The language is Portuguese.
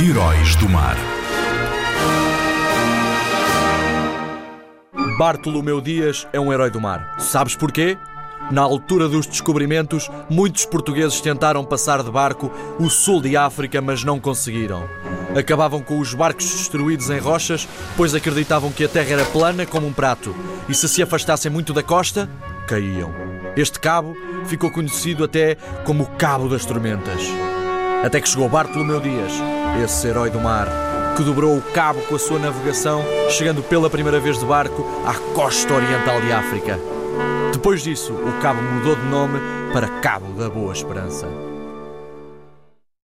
Heróis do Mar. Bartolomeu Dias é um herói do mar. Sabes porquê? Na altura dos descobrimentos, muitos portugueses tentaram passar de barco o sul de África, mas não conseguiram. Acabavam com os barcos destruídos em rochas, pois acreditavam que a terra era plana como um prato, e se se afastassem muito da costa, caíam. Este cabo ficou conhecido até como Cabo das Tormentas. Até que chegou Bartolomeu Dias, esse herói do mar, que dobrou o cabo com a sua navegação, chegando pela primeira vez de barco à costa oriental de África. Depois disso, o cabo mudou de nome para Cabo da Boa Esperança.